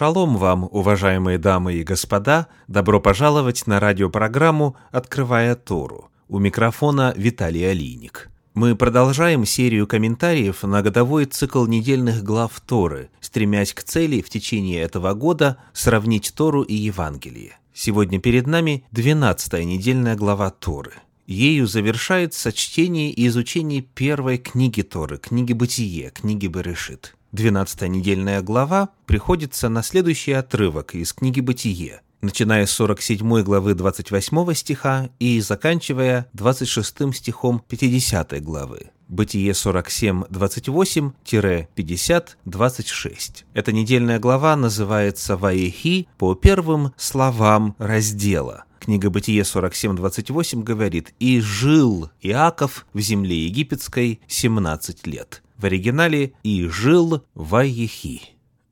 Шалом вам, уважаемые дамы и господа! Добро пожаловать на радиопрограмму «Открывая Тору». У микрофона Виталий Алиник. Мы продолжаем серию комментариев на годовой цикл недельных глав Торы, стремясь к цели в течение этого года сравнить Тору и Евангелие. Сегодня перед нами 12 недельная глава Торы. Ею завершается чтение и изучение первой книги Торы, книги Бытие, книги Берешит. 12 недельная глава приходится на следующий отрывок из книги «Бытие», начиная с 47 главы 28 стиха и заканчивая 26 стихом 50 главы. Бытие 47, 28-50, 26. Эта недельная глава называется «Ваехи» по первым словам раздела. Книга Бытие 47.28 говорит «И жил Иаков в земле египетской 17 лет» в оригинале «И жил Ваехи».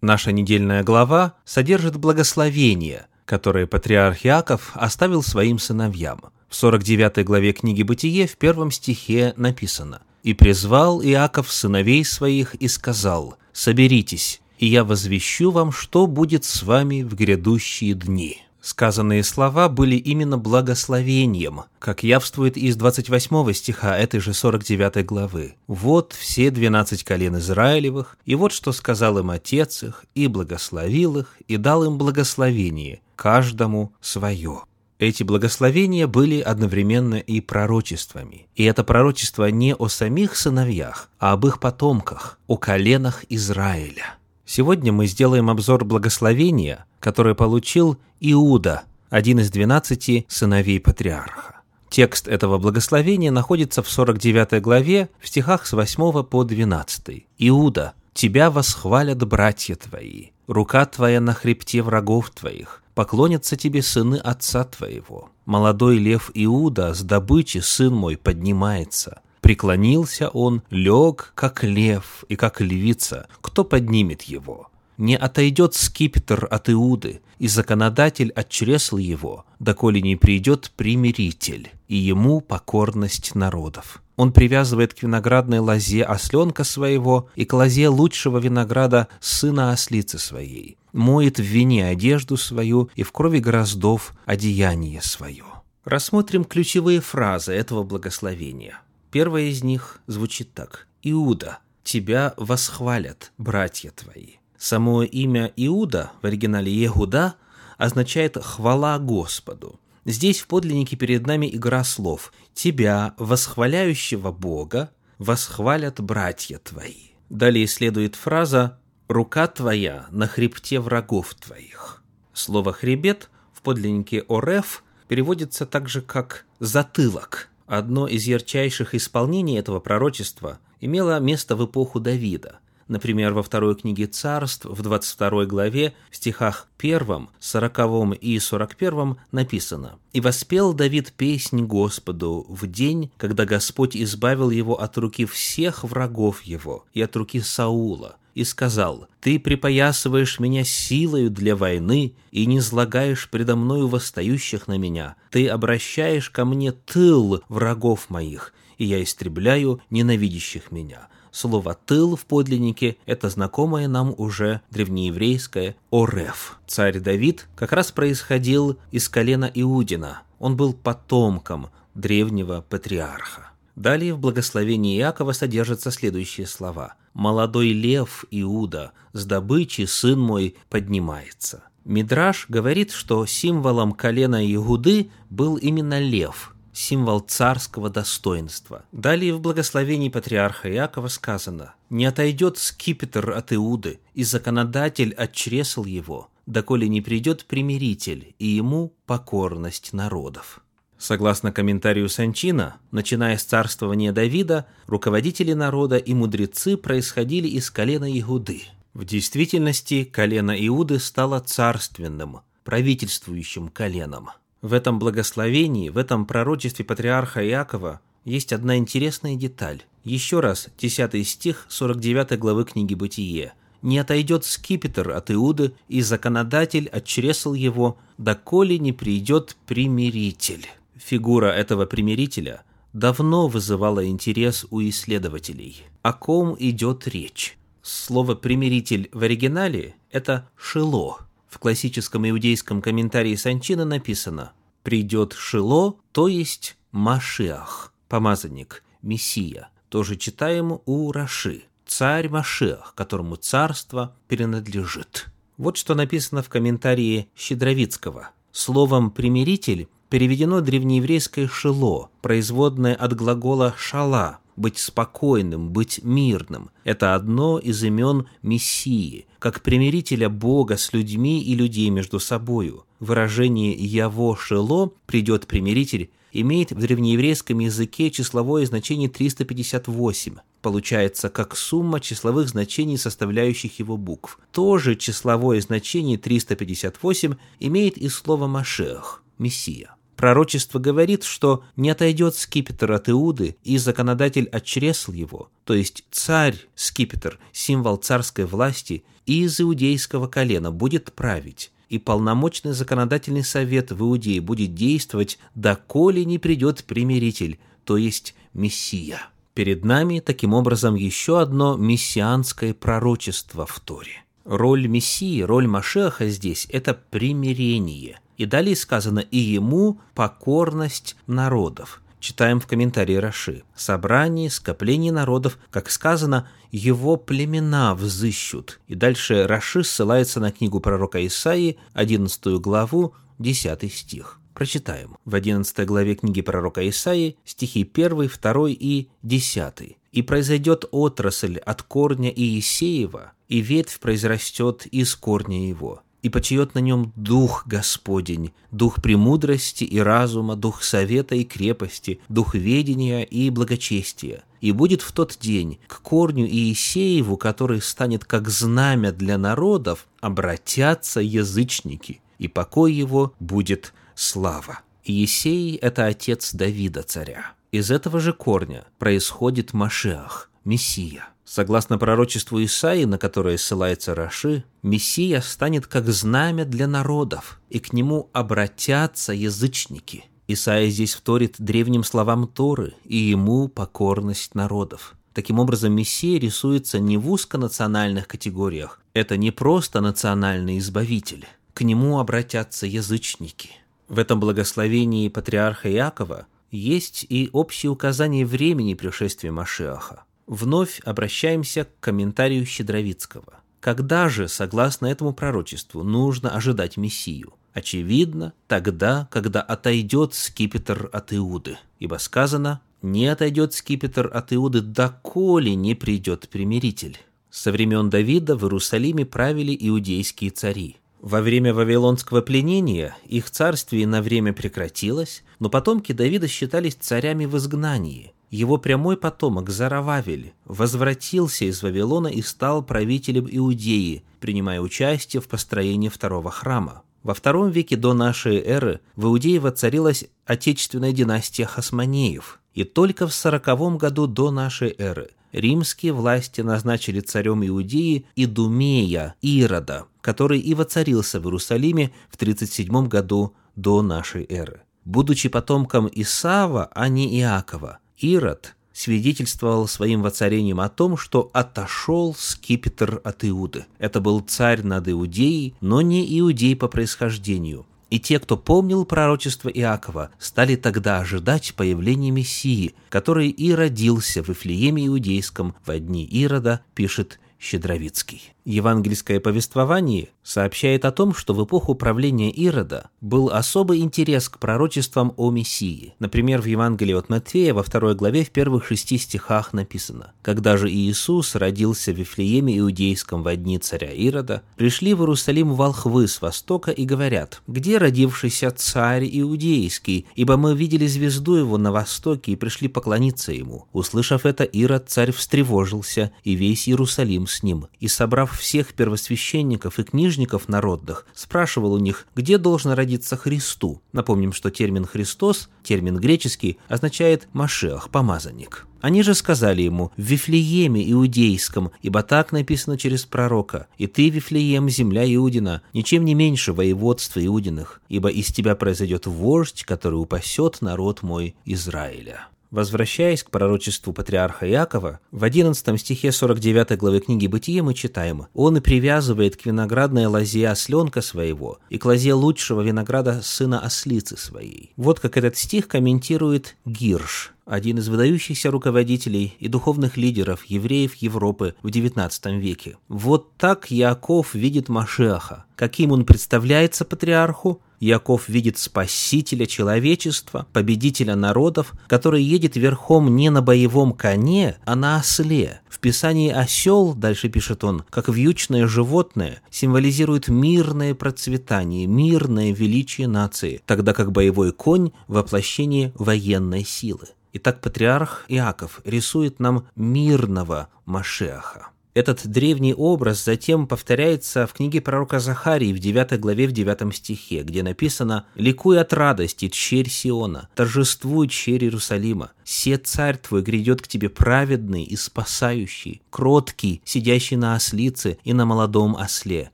Наша недельная глава содержит благословение, которое патриарх Иаков оставил своим сыновьям. В 49 главе книги «Бытие» в первом стихе написано «И призвал Иаков сыновей своих и сказал, «Соберитесь, и я возвещу вам, что будет с вами в грядущие дни». Сказанные слова были именно благословением, как явствует из 28 стиха этой же 49 главы. «Вот все двенадцать колен Израилевых, и вот что сказал им Отец их, и благословил их, и дал им благословение, каждому свое». Эти благословения были одновременно и пророчествами. И это пророчество не о самих сыновьях, а об их потомках, о коленах Израиля. Сегодня мы сделаем обзор благословения, которое получил Иуда, один из двенадцати сыновей патриарха. Текст этого благословения находится в 49 главе в стихах с 8 по 12. «Иуда, тебя восхвалят братья твои, рука твоя на хребте врагов твоих, поклонятся тебе сыны отца твоего. Молодой лев Иуда с добычи, сын мой, поднимается, Преклонился он, лег, как лев и как львица. Кто поднимет его? Не отойдет скипетр от Иуды, и законодатель от чресл его, доколе не придет примиритель, и ему покорность народов. Он привязывает к виноградной лозе осленка своего и к лозе лучшего винограда сына ослицы своей. Моет в вине одежду свою и в крови гроздов одеяние свое. Рассмотрим ключевые фразы этого благословения – Первая из них звучит так. «Иуда, тебя восхвалят братья твои». Само имя Иуда, в оригинале Егуда, означает «хвала Господу». Здесь в подлиннике перед нами игра слов «Тебя, восхваляющего Бога, восхвалят братья твои». Далее следует фраза «Рука твоя на хребте врагов твоих». Слово «хребет» в подлиннике «ореф» переводится также как «затылок», Одно из ярчайших исполнений этого пророчества имело место в эпоху Давида. Например, во второй книге царств, в 22 главе, в стихах 1, 40 и 41 написано «И воспел Давид песнь Господу в день, когда Господь избавил его от руки всех врагов его и от руки Саула, и сказал, «Ты припоясываешь меня силою для войны и не злагаешь предо мною восстающих на меня. Ты обращаешь ко мне тыл врагов моих, и я истребляю ненавидящих меня». Слово «тыл» в подлиннике – это знакомое нам уже древнееврейское «ореф». Царь Давид как раз происходил из колена Иудина. Он был потомком древнего патриарха. Далее в благословении Иакова содержатся следующие слова. «Молодой лев Иуда, с добычи сын мой поднимается». Мидраш говорит, что символом колена Иуды был именно лев, символ царского достоинства. Далее в благословении патриарха Иакова сказано «Не отойдет скипетр от Иуды, и законодатель от чресл его, доколе не придет примиритель, и ему покорность народов». Согласно комментарию Санчина, начиная с царствования Давида, руководители народа и мудрецы происходили из колена Иуды. В действительности колено Иуды стало царственным, правительствующим коленом. В этом благословении, в этом пророчестве патриарха Иакова есть одна интересная деталь. Еще раз, 10 стих 49 главы книги «Бытие». «Не отойдет скипетр от Иуды, и законодатель от чресл его, доколе не придет примиритель». Фигура этого примирителя давно вызывала интерес у исследователей. О ком идет речь? Слово «примиритель» в оригинале это Шило. В классическом иудейском комментарии Санчина написано «Придет Шило, то есть Машиах, помазанник, Мессия». Тоже читаем у Раши «Царь Машиах, которому царство принадлежит». Вот что написано в комментарии Щедровицкого. Словом «примиритель» переведено древнееврейское «шело», производное от глагола «шала», быть спокойным, быть мирным. Это одно из имен Мессии, как примирителя Бога с людьми и людей между собою. Выражение «яво шело» «придет примиритель» имеет в древнееврейском языке числовое значение 358. Получается как сумма числовых значений, составляющих его букв. То же числовое значение 358 имеет и слово «машех» – «мессия». Пророчество говорит, что не отойдет скипетр от Иуды, и законодатель отчресл его, то есть царь, скипетр, символ царской власти, и из иудейского колена будет править, и полномочный законодательный совет в Иудее будет действовать, доколе не придет примиритель, то есть Мессия. Перед нами, таким образом, еще одно мессианское пророчество в Торе. Роль Мессии, роль Машеха здесь – это примирение – и далее сказано «и ему покорность народов». Читаем в комментарии Раши. «Собрание, скопление народов, как сказано, его племена взыщут». И дальше Раши ссылается на книгу пророка Исаии, 11 главу, 10 стих. Прочитаем. В 11 главе книги пророка Исаии стихи 1, 2 и 10. «И произойдет отрасль от корня Иисеева, и ветвь произрастет из корня его, и почиет на нем Дух Господень, Дух премудрости и разума, Дух совета и крепости, Дух ведения и благочестия. И будет в тот день к корню Иисееву, который станет как знамя для народов, обратятся язычники, и покой его будет слава. Иисей – это отец Давида царя. Из этого же корня происходит Машеах, Мессия – Согласно пророчеству Исаии, на которое ссылается Раши, Мессия станет как знамя для народов, и к нему обратятся язычники. Исаия здесь вторит древним словам Торы, и ему покорность народов. Таким образом, Мессия рисуется не в узконациональных категориях. Это не просто национальный избавитель. К нему обратятся язычники. В этом благословении патриарха Иакова есть и общие указания времени пришествия Машиаха. Вновь обращаемся к комментарию Щедровицкого. Когда же, согласно этому пророчеству, нужно ожидать Мессию? Очевидно, тогда, когда отойдет скипетр от Иуды. Ибо сказано, не отойдет скипетр от Иуды, доколе не придет примиритель. Со времен Давида в Иерусалиме правили иудейские цари. Во время вавилонского пленения их царствие на время прекратилось, но потомки Давида считались царями в изгнании – его прямой потомок Зарававель возвратился из Вавилона и стал правителем Иудеи, принимая участие в построении второго храма. Во втором веке до нашей эры в Иудее воцарилась отечественная династия Хасманеев, и только в сороковом году до нашей эры римские власти назначили царем Иудеи Идумея, Ирода, который и воцарился в Иерусалиме в 37 году до нашей эры. Будучи потомком Исава, а не Иакова, Ирод свидетельствовал своим воцарением о том, что отошел скипетр от Иуды. Это был царь над Иудеей, но не иудей по происхождению. И те, кто помнил пророчество Иакова, стали тогда ожидать появления Мессии, который и родился в Вифлееме Иудейском в дни Ирода, пишет Щедровицкий. Евангельское повествование сообщает о том, что в эпоху правления Ирода был особый интерес к пророчествам о Мессии. Например, в Евангелии от Матфея во второй главе в первых шести стихах написано «Когда же Иисус родился в Вифлееме Иудейском во дни царя Ирода, пришли в Иерусалим волхвы с востока и говорят, где родившийся царь Иудейский, ибо мы видели звезду его на востоке и пришли поклониться ему». Услышав это, Ирод царь встревожился, и весь Иерусалим с ним, и, собрав всех первосвященников и книжников народных, спрашивал у них, где должен родиться Христу. Напомним, что термин «Христос», термин греческий, означает «машех», «помазанник». Они же сказали ему, в Вифлееме Иудейском, ибо так написано через пророка, «И ты, Вифлеем, земля Иудина, ничем не меньше воеводства Иудиных, ибо из тебя произойдет вождь, который упасет народ мой Израиля». Возвращаясь к пророчеству патриарха Иакова, в 11 стихе 49 главы книги Бытия мы читаем «Он и привязывает к виноградной лозе осленка своего и к лозе лучшего винограда сына ослицы своей». Вот как этот стих комментирует Гирш, один из выдающихся руководителей и духовных лидеров евреев Европы в XIX веке. Вот так Яков видит Машеха. Каким он представляется патриарху? Яков видит спасителя человечества, победителя народов, который едет верхом не на боевом коне, а на осле. В Писании осел, дальше пишет он, как вьючное животное, символизирует мирное процветание, мирное величие нации, тогда как боевой конь – воплощение военной силы. Итак, патриарх Иаков рисует нам мирного Машеха. Этот древний образ затем повторяется в книге пророка Захарии в 9 главе в 9 стихе, где написано «Ликуй от радости, черь Сиона, торжествуй, черь Иерусалима, се царь твой грядет к тебе праведный и спасающий, кроткий, сидящий на ослице и на молодом осле,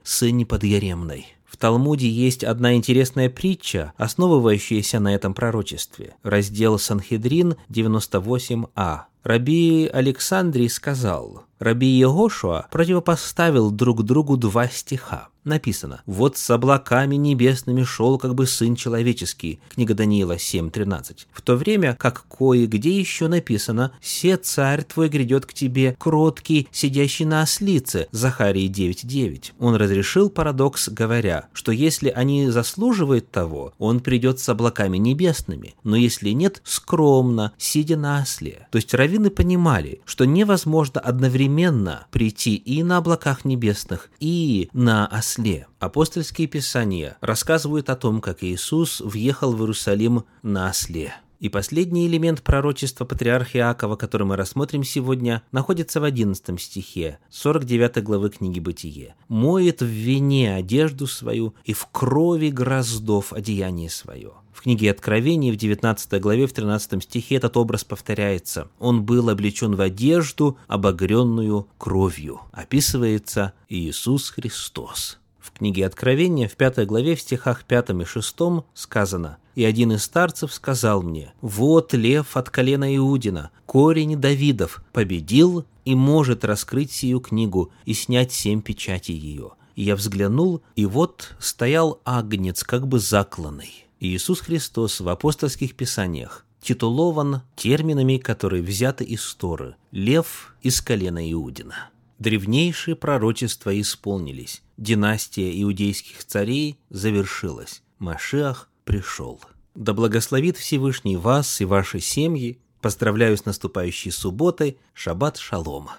сыне подъяремной». В Талмуде есть одна интересная притча, основывающаяся на этом пророчестве. Раздел Санхедрин 98а. Раби Александрий сказал, Раби Егошуа противопоставил друг другу два стиха написано «Вот с облаками небесными шел как бы Сын Человеческий» книга Даниила 7.13. В то время как кое-где еще написано «Се царь твой грядет к тебе, кроткий, сидящий на ослице» Захарии 9.9. Он разрешил парадокс, говоря, что если они заслуживают того, он придет с облаками небесными, но если нет, скромно, сидя на осле. То есть раввины понимали, что невозможно одновременно прийти и на облаках небесных, и на осле. Апостольские писания рассказывают о том, как Иисус въехал в Иерусалим на осле. И последний элемент пророчества патриарха Иакова, который мы рассмотрим сегодня, находится в 11 стихе 49 главы книги «Бытие». «Моет в вине одежду свою и в крови гроздов одеяние свое». В книге Откровений в 19 главе в 13 стихе этот образ повторяется. Он был облечен в одежду, обогренную кровью. Описывается Иисус Христос. В книге Откровения в пятой главе в стихах 5 и 6 сказано «И один из старцев сказал мне, вот лев от колена Иудина, корень Давидов, победил и может раскрыть сию книгу и снять семь печатей ее». И я взглянул, и вот стоял агнец, как бы закланный. Иисус Христос в апостольских писаниях титулован терминами, которые взяты из Торы «лев из колена Иудина». Древнейшие пророчества исполнились, династия иудейских царей завершилась, Машиах пришел. Да благословит Всевышний вас и ваши семьи. Поздравляю с наступающей субботой. Шаббат шалома.